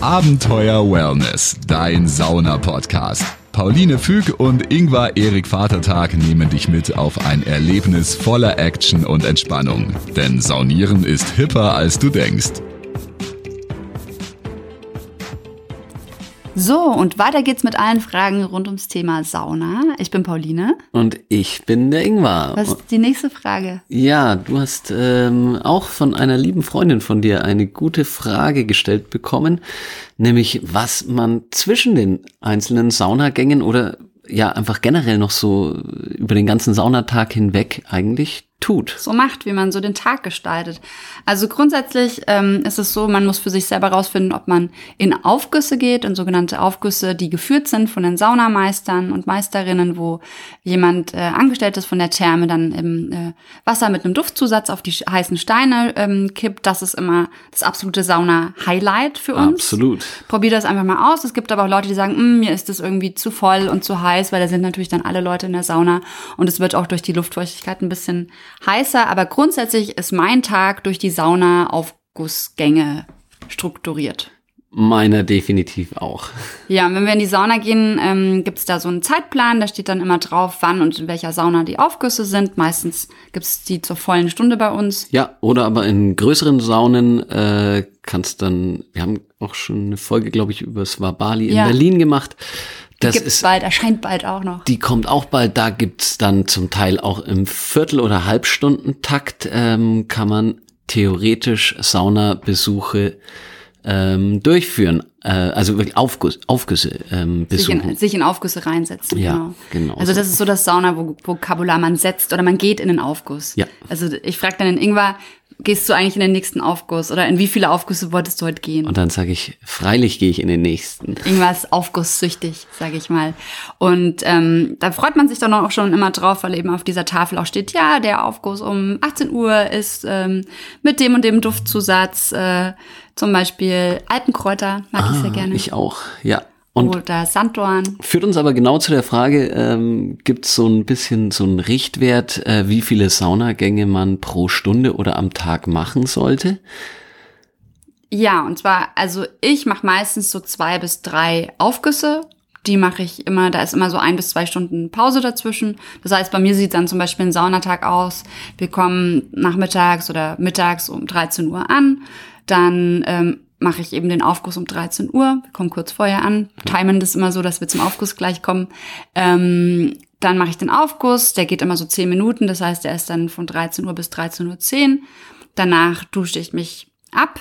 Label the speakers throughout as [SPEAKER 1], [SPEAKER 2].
[SPEAKER 1] Abenteuer Wellness, dein Sauna-Podcast. Pauline Füg und Ingvar Erik Vatertag nehmen dich mit auf ein Erlebnis voller Action und Entspannung. Denn Saunieren ist hipper, als du denkst.
[SPEAKER 2] So, und weiter geht's mit allen Fragen rund ums Thema Sauna. Ich bin Pauline.
[SPEAKER 3] Und ich bin der Ingvar.
[SPEAKER 2] Was ist die nächste Frage?
[SPEAKER 3] Ja, du hast ähm, auch von einer lieben Freundin von dir eine gute Frage gestellt bekommen, nämlich was man zwischen den einzelnen Saunagängen oder ja einfach generell noch so über den ganzen Saunatag hinweg eigentlich tut.
[SPEAKER 2] So macht, wie man so den Tag gestaltet. Also grundsätzlich ähm, ist es so, man muss für sich selber rausfinden, ob man in Aufgüsse geht, in sogenannte Aufgüsse, die geführt sind von den Saunameistern und Meisterinnen, wo jemand äh, angestellt ist von der Therme, dann im äh, Wasser mit einem Duftzusatz auf die heißen Steine ähm, kippt. Das ist immer das absolute Sauna-Highlight für uns.
[SPEAKER 3] Absolut.
[SPEAKER 2] Probier das einfach mal aus. Es gibt aber auch Leute, die sagen, "Mm, mir ist das irgendwie zu voll und zu heiß, weil da sind natürlich dann alle Leute in der Sauna und es wird auch durch die Luftfeuchtigkeit ein bisschen heißer. Aber grundsätzlich ist mein Tag durch die Sauna-Aufgussgänge strukturiert.
[SPEAKER 3] Meiner definitiv auch.
[SPEAKER 2] Ja, und wenn wir in die Sauna gehen, ähm, gibt es da so einen Zeitplan, da steht dann immer drauf, wann und in welcher Sauna die Aufgüsse sind. Meistens gibt es die zur vollen Stunde bei uns.
[SPEAKER 3] Ja, oder aber in größeren Saunen äh, kannst dann, wir haben auch schon eine Folge, glaube ich, über Swabali in
[SPEAKER 2] Ja.
[SPEAKER 3] Berlin gemacht. Das
[SPEAKER 2] Gibt's
[SPEAKER 3] ist
[SPEAKER 2] bald, erscheint bald auch noch.
[SPEAKER 3] Die kommt auch bald. Da gibt's dann zum Teil auch im Viertel- oder Halbstundentakt ähm, kann man theoretisch Saunabesuche ähm, durchführen. Äh, also wirklich Aufguss, Aufgüsse ähm,
[SPEAKER 2] sich in,
[SPEAKER 3] besuchen.
[SPEAKER 2] sich in Aufgüsse reinsetzen.
[SPEAKER 3] Ja,
[SPEAKER 2] genau.
[SPEAKER 3] genau
[SPEAKER 2] Also
[SPEAKER 3] so.
[SPEAKER 2] das ist so das Sauna-Vokabular, man setzt oder man geht in den Aufguss.
[SPEAKER 3] Ja.
[SPEAKER 2] Also ich frage dann den Ingwer, gehst du eigentlich in den nächsten Aufguss oder in wie viele Aufgüsse wolltest du heute gehen?
[SPEAKER 3] Und dann sage ich, freilich gehe ich in den nächsten.
[SPEAKER 2] Ist aufgusssüchtig, sage ich mal. Und ähm, da freut man sich dann auch schon immer drauf, weil eben auf dieser Tafel auch steht, ja, der Aufguss um 18 Uhr ist ähm, mit dem und dem Duftzusatz, äh, zum Beispiel Alpenkräuter, mag ich sehr gerne.
[SPEAKER 3] Ah, Ich auch, ja. Und
[SPEAKER 2] oder Sanddorn.
[SPEAKER 3] Führt uns aber genau zu der Frage, ähm, gibt es so ein bisschen so einen Richtwert, äh, wie viele Saunagänge man pro Stunde oder am Tag machen sollte?
[SPEAKER 2] Ja, und zwar, also ich mache meistens so zwei bis drei Aufgüsse. Die mache ich immer, da ist immer so ein bis zwei Stunden Pause dazwischen. Das heißt, bei mir sieht dann zum Beispiel ein Saunatag aus. Wir kommen nachmittags oder mittags um 13 Uhr an. Dann ähm, mache ich eben den Aufguss um 13 Uhr. Wir kommen kurz vorher an. Timen das immer so, dass wir zum Aufguss gleich kommen. Ähm, dann mache ich den Aufguss. Der geht immer so 10 Minuten. Das heißt, der ist dann von 13 Uhr bis 13.10 Uhr. Danach dusche ich mich ab.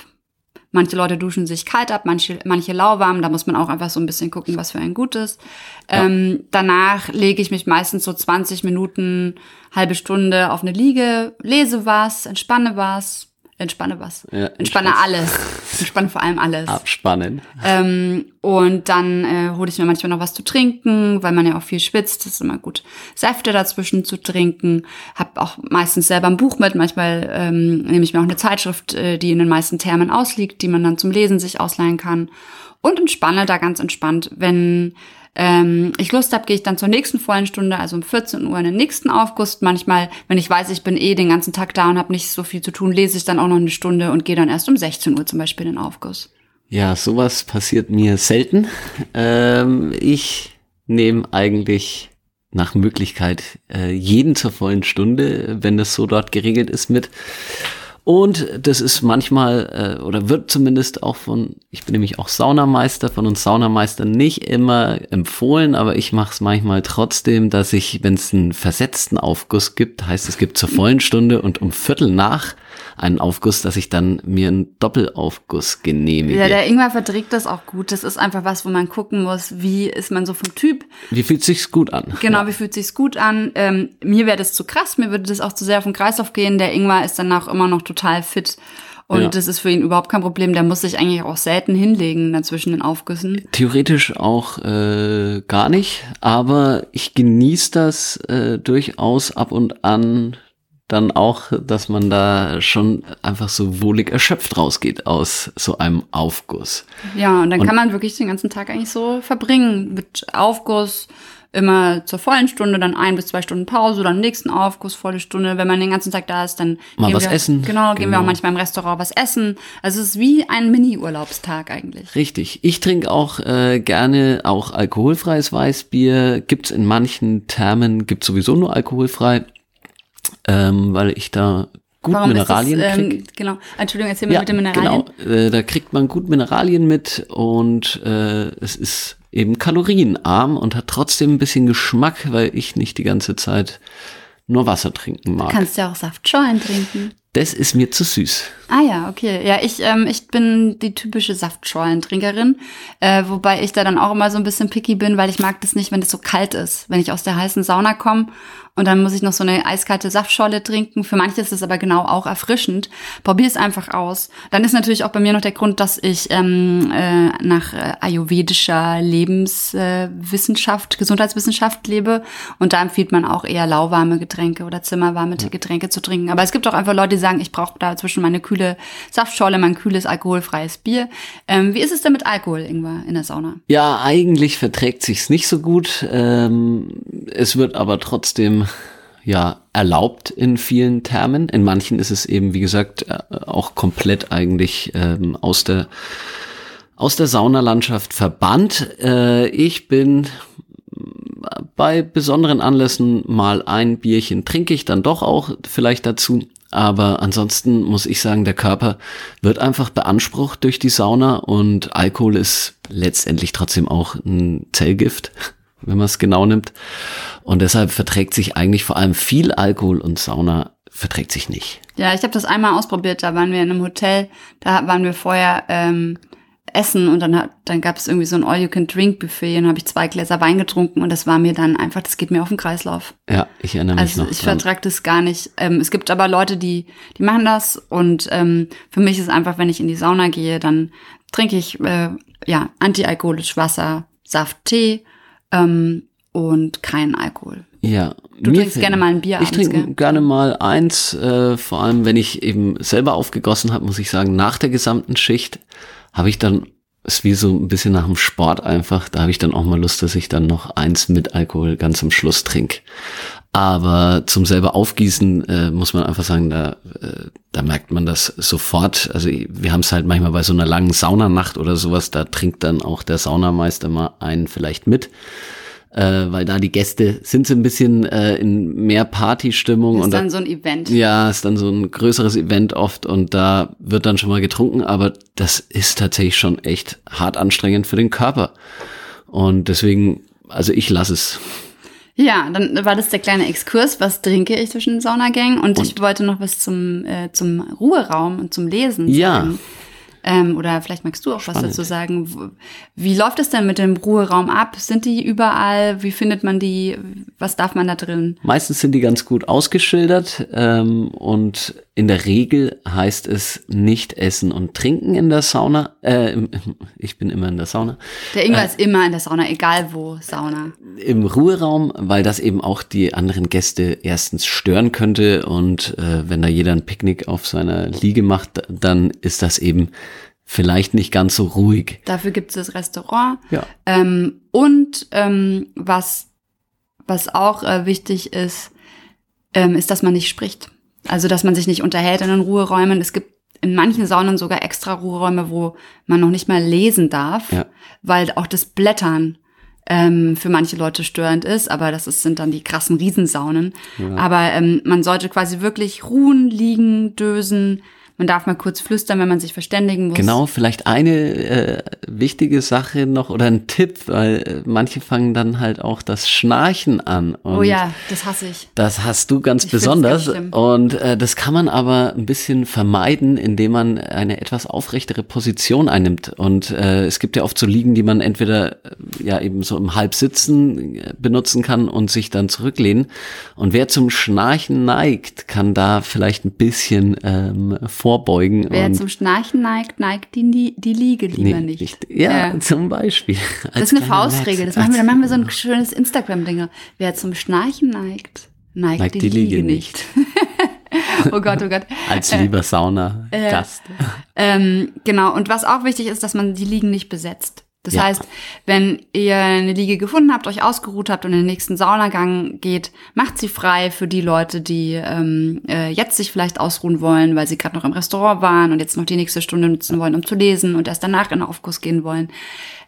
[SPEAKER 2] Manche Leute duschen sich kalt ab, manche, manche lauwarm. Da muss man auch einfach so ein bisschen gucken, was für ein gut ist. Ähm, danach lege ich mich meistens so 20 Minuten, halbe Stunde auf eine Liege, lese was, entspanne was, entspanne was,
[SPEAKER 3] Ja,
[SPEAKER 2] entspanne
[SPEAKER 3] entspann-
[SPEAKER 2] alles, entspanne vor allem alles.
[SPEAKER 3] Abspannen.
[SPEAKER 2] Ähm, und dann äh, hole ich mir manchmal noch was zu trinken, weil man ja auch viel schwitzt. Das ist immer gut, Säfte dazwischen zu trinken. Hab auch meistens selber ein Buch mit. Manchmal ähm, nehme ich mir auch eine Zeitschrift, äh, die in den meisten Thermen ausliegt, die man dann zum Lesen sich ausleihen kann. Und entspanne da ganz entspannt. Wenn ähm, ich Lust habe, gehe ich dann zur nächsten vollen Stunde, also um 14 Uhr in den nächsten Aufguss. Manchmal, wenn ich weiß, ich bin eh den ganzen Tag da und habe nicht so viel zu tun, lese ich dann auch noch eine Stunde und gehe dann erst um 16 Uhr zum Beispiel in den Aufguss.
[SPEAKER 3] Ja, sowas passiert mir selten. Ähm, ich nehme eigentlich nach Möglichkeit äh, jeden zur vollen Stunde, wenn das so dort geregelt ist, mit. Und das ist manchmal, äh, oder wird zumindest auch von, ich bin nämlich auch Saunameister, von uns Saunameistern nicht immer empfohlen, aber ich mache es manchmal trotzdem, dass ich, wenn es einen versetzten Aufguss gibt, heißt es gibt zur vollen Stunde und um Viertel nach einen Aufguss, dass ich dann mir einen Doppelaufguss genehmige.
[SPEAKER 2] Ja, der Ingwer verträgt das auch gut. Das ist einfach was, wo man gucken muss, wie ist man so vom Typ.
[SPEAKER 3] Wie fühlt sich's gut an?
[SPEAKER 2] Genau, wie fühlt sich's gut an? Ähm, mir wäre das zu krass, mir würde das auch zu sehr auf den Kreislauf gehen. Der Ingwer ist danach immer noch total fit. Und
[SPEAKER 3] Ja.
[SPEAKER 2] das ist für ihn überhaupt kein Problem. Der muss sich eigentlich auch selten hinlegen dazwischen den Aufgüssen.
[SPEAKER 3] Theoretisch auch äh, gar nicht, aber ich genieße das äh, durchaus ab und an dann auch, dass man da schon einfach so wohlig erschöpft rausgeht aus so einem Aufguss.
[SPEAKER 2] Ja, und dann
[SPEAKER 3] Und-
[SPEAKER 2] kann man wirklich den ganzen Tag eigentlich so verbringen mit Aufguss, immer zur vollen Stunde, dann ein bis zwei Stunden Pause, dann nächsten Aufguss, volle Stunde. Wenn man den ganzen Tag da ist, dann
[SPEAKER 3] Mal
[SPEAKER 2] gehen
[SPEAKER 3] was
[SPEAKER 2] wir,
[SPEAKER 3] essen.
[SPEAKER 2] Genau, gehen wir
[SPEAKER 3] Genau.
[SPEAKER 2] auch manchmal im Restaurant was essen. Also es ist wie ein Mini-Urlaubstag eigentlich.
[SPEAKER 3] Richtig. Ich trinke auch äh, gerne auch alkoholfreies Weißbier. Gibt's in manchen Thermen, gibt's sowieso nur alkoholfrei, ähm, weil ich da gut Mineralien
[SPEAKER 2] ist das,
[SPEAKER 3] krieg.
[SPEAKER 2] ähm, Genau. Entschuldigung, erzähl mir mit den Mineralien.
[SPEAKER 3] Genau, äh, da kriegt man gut Mineralien mit und äh, es ist eben kalorienarm und hat trotzdem ein bisschen Geschmack, weil ich nicht die ganze Zeit nur Wasser trinken mag.
[SPEAKER 2] Kannst ja auch Saftschorlen trinken.
[SPEAKER 3] das ist mir zu süß.
[SPEAKER 2] Ah ja, okay. Ja, ich, ähm, ich bin die typische Saftschorlentrinkerin, äh, wobei ich da dann auch immer so ein bisschen picky bin, weil ich mag das nicht, wenn es so kalt ist. Wenn ich aus der heißen Sauna komme und dann muss ich noch so eine eiskalte Saftschorle trinken. Für manche ist es aber genau auch erfrischend. Probier es einfach aus. Dann ist natürlich auch bei mir noch der Grund, dass ich ähm, äh, nach äh, ayurvedischer Lebenswissenschaft, äh, Wissenschaft, Gesundheitswissenschaft lebe und da empfiehlt man auch eher lauwarme Getränke oder zimmerwarme Getränke zu trinken. Aber es gibt auch einfach Leute, die sagen, ich brauche da zwischen meine kühle Saftschorle, mein kühles alkoholfreies Bier. Ähm, wie ist es denn mit Alkohol, Ingwer, in der Sauna?
[SPEAKER 3] Ja, eigentlich verträgt sich's nicht so gut. Ähm, es wird aber trotzdem ja erlaubt in vielen Termen. In manchen ist es eben, wie gesagt, äh, auch komplett eigentlich ähm, aus der aus der Saunalandschaft verbannt. Äh, ich bin bei besonderen Anlässen mal ein Bierchen trinke ich dann doch auch vielleicht dazu. Aber ansonsten muss ich sagen, der Körper wird einfach beansprucht durch die Sauna und Alkohol ist letztendlich trotzdem auch ein Zellgift, wenn man es genau nimmt. Und deshalb verträgt sich eigentlich vor allem viel Alkohol und Sauna verträgt sich nicht.
[SPEAKER 2] Ja, ich habe das einmal ausprobiert. Da waren wir in einem Hotel, da waren wir vorher ähm, essen und dann, hat, dann gab es irgendwie so ein All-You-Can-Drink-Buffet und habe ich zwei Gläser Wein getrunken und das war mir dann einfach, das geht mir auf den Kreislauf.
[SPEAKER 3] Ja, ich erinnere mich
[SPEAKER 2] Also
[SPEAKER 3] noch.
[SPEAKER 2] ich
[SPEAKER 3] dran.
[SPEAKER 2] vertrag das gar nicht. Ähm, es gibt aber Leute, die, die machen das und ähm, für mich ist einfach, wenn ich in die Sauna gehe, dann trinke ich äh, ja antialkoholisch Wasser, Saft, Tee ähm, und keinen Alkohol.
[SPEAKER 3] Ja.
[SPEAKER 2] Du
[SPEAKER 3] mir
[SPEAKER 2] trinkst gerne mal ein Bier
[SPEAKER 3] Ich
[SPEAKER 2] abends,
[SPEAKER 3] trinke
[SPEAKER 2] gell?
[SPEAKER 3] gerne mal eins, äh, vor allem wenn ich eben selber aufgegossen habe, muss ich sagen, nach der gesamten Schicht habe ich dann, ist wie so ein bisschen nach dem Sport einfach, da habe ich dann auch mal Lust, dass ich dann noch eins mit Alkohol ganz am Schluss trinke. Aber zum selber Aufgießen äh, muss man einfach sagen, da, äh, da merkt man das sofort. Also wir haben es halt manchmal bei so einer langen Saunanacht oder sowas, da trinkt dann auch der Saunameister mal einen vielleicht mit äh, weil da die Gäste sind so ein bisschen äh, in mehr Partystimmung
[SPEAKER 2] ist
[SPEAKER 3] und da,
[SPEAKER 2] dann so ein Event.
[SPEAKER 3] ja, ist dann so ein größeres Event oft und da wird dann schon mal getrunken, aber das ist tatsächlich schon echt hart anstrengend für den Körper. Und deswegen, also ich lasse es.
[SPEAKER 2] Ja, dann war das der kleine Exkurs. Was trinke ich zwischen den Saunagängen? Und, ich wollte noch was zum, äh, zum Ruheraum und zum Lesen
[SPEAKER 3] Ja.
[SPEAKER 2] sagen. Ähm, oder vielleicht magst du auch was dazu sagen. Wie läuft es denn mit dem Ruheraum ab? Sind die überall? Wie findet man die? Was darf man da drin?
[SPEAKER 3] Meistens sind die ganz gut ausgeschildert ähm, und in der Regel heißt es nicht essen und trinken in der Sauna. Äh, ich bin immer in der Sauna.
[SPEAKER 2] Der Ingwer ist immer in der Sauna, egal wo Sauna.
[SPEAKER 3] im Ruheraum, weil das eben auch die anderen Gäste erstens stören könnte und äh, wenn da jeder ein Picknick auf seiner Liege macht, dann ist das eben vielleicht nicht ganz so ruhig.
[SPEAKER 2] Dafür gibt es das Restaurant.
[SPEAKER 3] Ja.
[SPEAKER 2] Ähm, und ähm, was, was auch äh, wichtig ist, ähm, ist, dass man nicht spricht. Also, dass man sich nicht unterhält in den Ruheräumen. Es gibt in manchen Saunen sogar extra Ruheräume, wo man noch nicht mal lesen darf,
[SPEAKER 3] Ja.
[SPEAKER 2] weil auch das Blättern ähm, für manche Leute störend ist, aber das ist, sind dann die krassen Riesensaunen. Aber ähm, man sollte quasi wirklich ruhen, liegen, dösen. Man darf mal kurz flüstern, wenn man sich verständigen muss.
[SPEAKER 3] Genau, vielleicht eine äh, wichtige Sache noch oder ein Tipp, weil äh, manche fangen dann halt auch das Schnarchen an.
[SPEAKER 2] Oh ja, das hasse ich.
[SPEAKER 3] Das hast du ganz
[SPEAKER 2] Ich
[SPEAKER 3] besonders.
[SPEAKER 2] ganz
[SPEAKER 3] und äh, das kann man aber ein bisschen vermeiden, indem man eine etwas aufrechtere Position einnimmt. Und äh, es gibt ja oft so Liegen, die man entweder äh, ja eben so im Halbsitzen äh, benutzen kann und sich dann zurücklehnen. Und wer zum Schnarchen neigt, kann da vielleicht ein bisschen ähm, vorbeugen.
[SPEAKER 2] Wer zum Schnarchen neigt, neigt die, die, Liege lieber
[SPEAKER 3] Nee,
[SPEAKER 2] nicht.
[SPEAKER 3] Ja,
[SPEAKER 2] Ja.
[SPEAKER 3] zum Beispiel.
[SPEAKER 2] Das ist eine Faustregel. Das machen wir, dann machen wir so ein schönes Instagram-Ding. Wer zum Schnarchen neigt, neigt,
[SPEAKER 3] Neigt
[SPEAKER 2] die,
[SPEAKER 3] die
[SPEAKER 2] Liege,
[SPEAKER 3] Liege
[SPEAKER 2] nicht. oh Gott, oh Gott.
[SPEAKER 3] Als lieber Sauna-Gast.
[SPEAKER 2] Ähm, genau. Und was auch wichtig ist, dass man die Liegen nicht besetzt. Das
[SPEAKER 3] Ja.
[SPEAKER 2] heißt, wenn ihr eine Liege gefunden habt, euch ausgeruht habt und in den nächsten Saunagang geht, macht sie frei für die Leute, die ähm, äh, jetzt sich vielleicht ausruhen wollen, weil sie gerade noch im Restaurant waren und jetzt noch die nächste Stunde nutzen wollen, um zu lesen und erst danach in den Aufguss gehen wollen.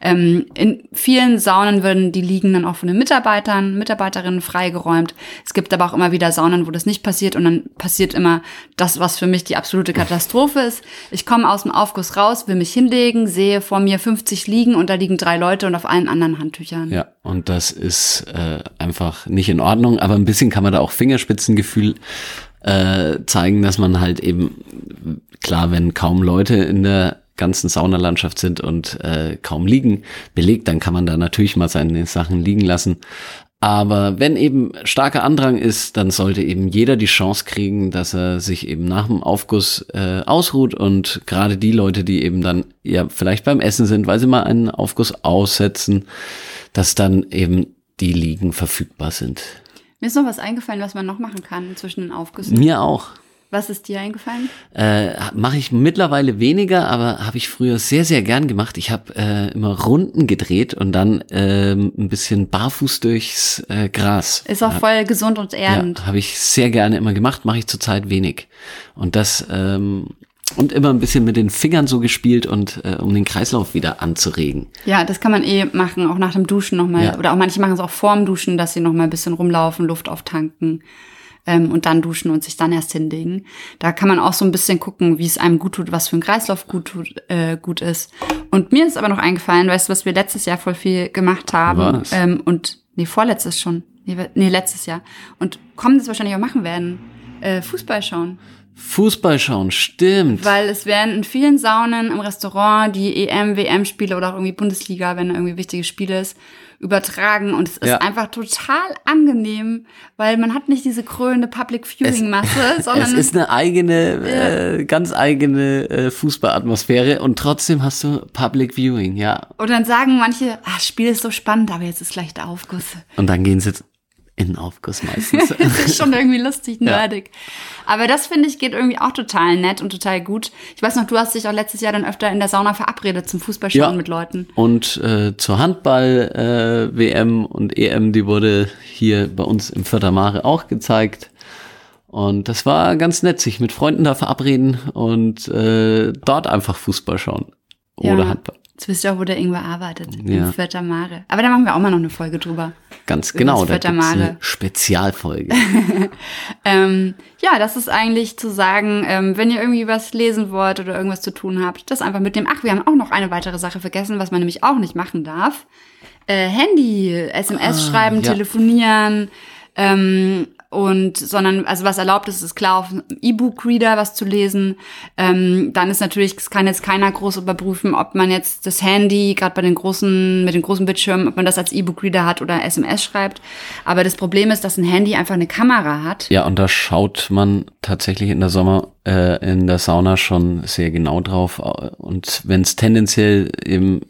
[SPEAKER 2] Ähm, in vielen Saunen werden die Liegen dann auch von den Mitarbeitern, Mitarbeiterinnen freigeräumt. Es gibt aber auch immer wieder Saunen, wo das nicht passiert und dann passiert immer das, was für mich die absolute Katastrophe ist. Ich komme aus dem Aufguss raus, will mich hinlegen, sehe vor mir 50 Liegen und da liegen drei Leute und auf allen anderen Handtüchern.
[SPEAKER 3] Ja, und das ist äh, einfach nicht in Ordnung, aber ein bisschen kann man da auch Fingerspitzengefühl äh, zeigen, dass man halt eben, klar, wenn kaum Leute in der ganzen Saunalandschaft sind und äh, kaum liegen belegt, dann kann man da natürlich mal seine Sachen liegen lassen. Aber wenn eben starker Andrang ist, dann sollte eben jeder die Chance kriegen, dass er sich eben nach dem Aufguss äh, ausruht und gerade die Leute, die eben dann ja vielleicht beim Essen sind, weil sie mal einen Aufguss aussetzen, dass dann eben die Liegen verfügbar sind.
[SPEAKER 2] Mir ist noch was eingefallen, was man noch machen kann zwischen den Aufgüssen.
[SPEAKER 3] Mir auch.
[SPEAKER 2] Was ist dir eingefallen?
[SPEAKER 3] Äh, Mache ich mittlerweile weniger, aber habe ich früher sehr, sehr gern gemacht. Ich habe äh, immer Runden gedreht und dann ähm, ein bisschen barfuß durchs äh, Gras.
[SPEAKER 2] Ist auch voll gesund und erdend.
[SPEAKER 3] Ja, habe ich sehr gerne immer gemacht, mache ich zurzeit wenig. Und das ähm, und immer ein bisschen mit den Fingern so gespielt und äh, um den Kreislauf wieder anzuregen.
[SPEAKER 2] Ja, das kann man eh machen, auch nach dem Duschen nochmal.
[SPEAKER 3] Ja.
[SPEAKER 2] Oder auch manche machen es auch vorm Duschen, dass sie nochmal ein bisschen rumlaufen, Luft auftanken ähm, und dann duschen und sich dann erst hinlegen. Da kann man auch so ein bisschen gucken, wie es einem gut tut, was für ein Kreislauf gut, tut, äh, gut ist. Und mir ist aber noch eingefallen, weißt du, was wir letztes Jahr voll viel gemacht haben?
[SPEAKER 3] Was?
[SPEAKER 2] Ähm, und nee, vorletztes schon. Nee, letztes Jahr. Und kommendes wahrscheinlich auch machen werden. Äh, Fußball schauen.
[SPEAKER 3] Fußball schauen, stimmt.
[SPEAKER 2] Weil es werden in vielen Saunen im Restaurant die EM, WM-Spiele oder auch irgendwie Bundesliga, wenn irgendwie wichtige Spiele ist, übertragen. Und es ist
[SPEAKER 3] Ja.
[SPEAKER 2] einfach total angenehm, weil man hat nicht diese krönende Public Viewing-Masse, sondern
[SPEAKER 3] es ist eine eigene, äh, ganz eigene äh, Fußballatmosphäre und trotzdem hast du Public Viewing, ja.
[SPEAKER 2] und dann sagen manche, ah, das Spiel ist so spannend, aber jetzt ist gleich der Aufguss.
[SPEAKER 3] Und dann gehen sie in den Aufguss meistens.
[SPEAKER 2] Das ist schon irgendwie lustig,
[SPEAKER 3] Ja.
[SPEAKER 2] nerdig. Aber das finde ich geht irgendwie auch total nett und total gut. Ich weiß noch, du hast dich auch letztes Jahr dann öfter in der Sauna verabredet zum Fußballschauen
[SPEAKER 3] Ja.
[SPEAKER 2] mit Leuten.
[SPEAKER 3] Und äh, zur Handball äh, WM und EM, die wurde hier bei uns im Fördermare auch gezeigt. Und das war ganz nett, sich mit Freunden da verabreden und äh, dort einfach Fußball schauen. Oder
[SPEAKER 2] Ja.
[SPEAKER 3] Handball.
[SPEAKER 2] Jetzt wisst ihr auch, wo der Ingwer arbeitet.
[SPEAKER 3] Ja.
[SPEAKER 2] In Vierter Mare. Aber da machen wir auch mal noch eine Folge drüber.
[SPEAKER 3] Ganz genau,
[SPEAKER 2] das
[SPEAKER 3] da gibt's eine Spezialfolge.
[SPEAKER 2] Ähm, ja, das ist eigentlich zu sagen, ähm, wenn ihr irgendwie was lesen wollt oder irgendwas zu tun habt, das einfach mitnehmen. Ach, wir haben auch noch eine weitere Sache vergessen, was man nämlich auch nicht machen darf. Äh, Handy, SMS schreiben,
[SPEAKER 3] Ah, ja.
[SPEAKER 2] telefonieren, ähm, und sondern, also was erlaubt ist, ist klar auf E-Book-Reader was zu lesen. Ähm, dann ist natürlich, es kann jetzt keiner groß überprüfen, ob man jetzt das Handy, gerade bei den großen, mit den großen Bildschirmen, ob man das als E-Book-Reader hat oder SMS schreibt. Aber das Problem ist, dass ein Handy einfach eine Kamera hat.
[SPEAKER 3] Ja, und da schaut man tatsächlich in der Sommer, äh, in der Sauna schon sehr genau drauf. Und wenn es tendenziell eben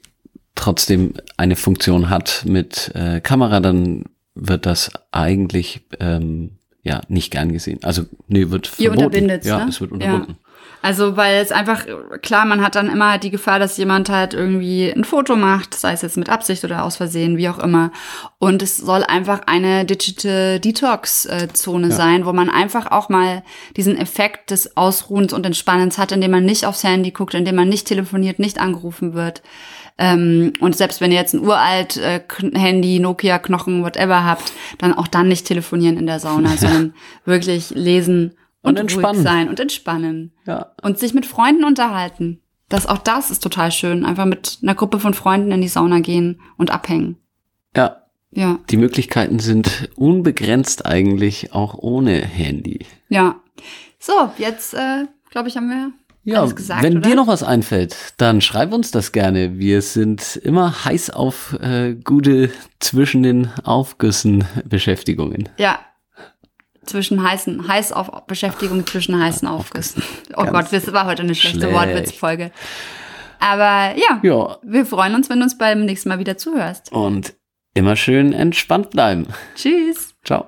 [SPEAKER 3] trotzdem eine Funktion hat mit äh, Kamera, dann wird das eigentlich ähm, ja nicht gern gesehen. Also nee, wird
[SPEAKER 2] Ihr
[SPEAKER 3] verboten.
[SPEAKER 2] unterbindet
[SPEAKER 3] Ja,
[SPEAKER 2] ne?
[SPEAKER 3] es wird unterbunden.
[SPEAKER 2] Ja. Also, weil es einfach, klar, man hat dann immer die Gefahr, dass jemand halt irgendwie ein Foto macht, sei es jetzt mit Absicht oder aus Versehen, wie auch immer. Und es soll einfach eine Digital Detox-Zone sein, wo man einfach auch mal diesen Effekt des Ausruhens und Entspannens hat, indem man nicht aufs Handy guckt, indem man nicht telefoniert, nicht angerufen wird. Ähm, und selbst wenn ihr jetzt ein uralt äh, Handy, Nokia, Knochen, whatever habt, dann auch dann nicht telefonieren in der Sauna, sondern wirklich lesen
[SPEAKER 3] Und
[SPEAKER 2] und,
[SPEAKER 3] entspannen.
[SPEAKER 2] sein und entspannen.
[SPEAKER 3] Ja.
[SPEAKER 2] Und sich mit Freunden unterhalten. Das, auch das ist total schön. Einfach mit einer Gruppe von Freunden in die Sauna gehen und abhängen.
[SPEAKER 3] ja,
[SPEAKER 2] Ja,
[SPEAKER 3] die Möglichkeiten sind unbegrenzt eigentlich auch ohne Handy.
[SPEAKER 2] ja. So, jetzt, äh, glaube ich, haben wir
[SPEAKER 3] Ja,
[SPEAKER 2] alles gesagt,
[SPEAKER 3] wenn
[SPEAKER 2] oder?
[SPEAKER 3] dir noch was einfällt, dann schreib uns das gerne. Wir sind immer heiß auf äh, gute zwischen den Aufgüssen Beschäftigungen.
[SPEAKER 2] Ja. Zwischen heißen, heiß auf Beschäftigung zwischen heißen Aufgüssen. Oh Gott, das war heute eine schlechte
[SPEAKER 3] schlecht.
[SPEAKER 2] Wortwitzfolge. Aber ja,
[SPEAKER 3] Ja,
[SPEAKER 2] wir freuen uns, wenn du uns beim nächsten Mal wieder zuhörst.
[SPEAKER 3] und immer schön entspannt bleiben.
[SPEAKER 2] Tschüss.
[SPEAKER 3] Ciao.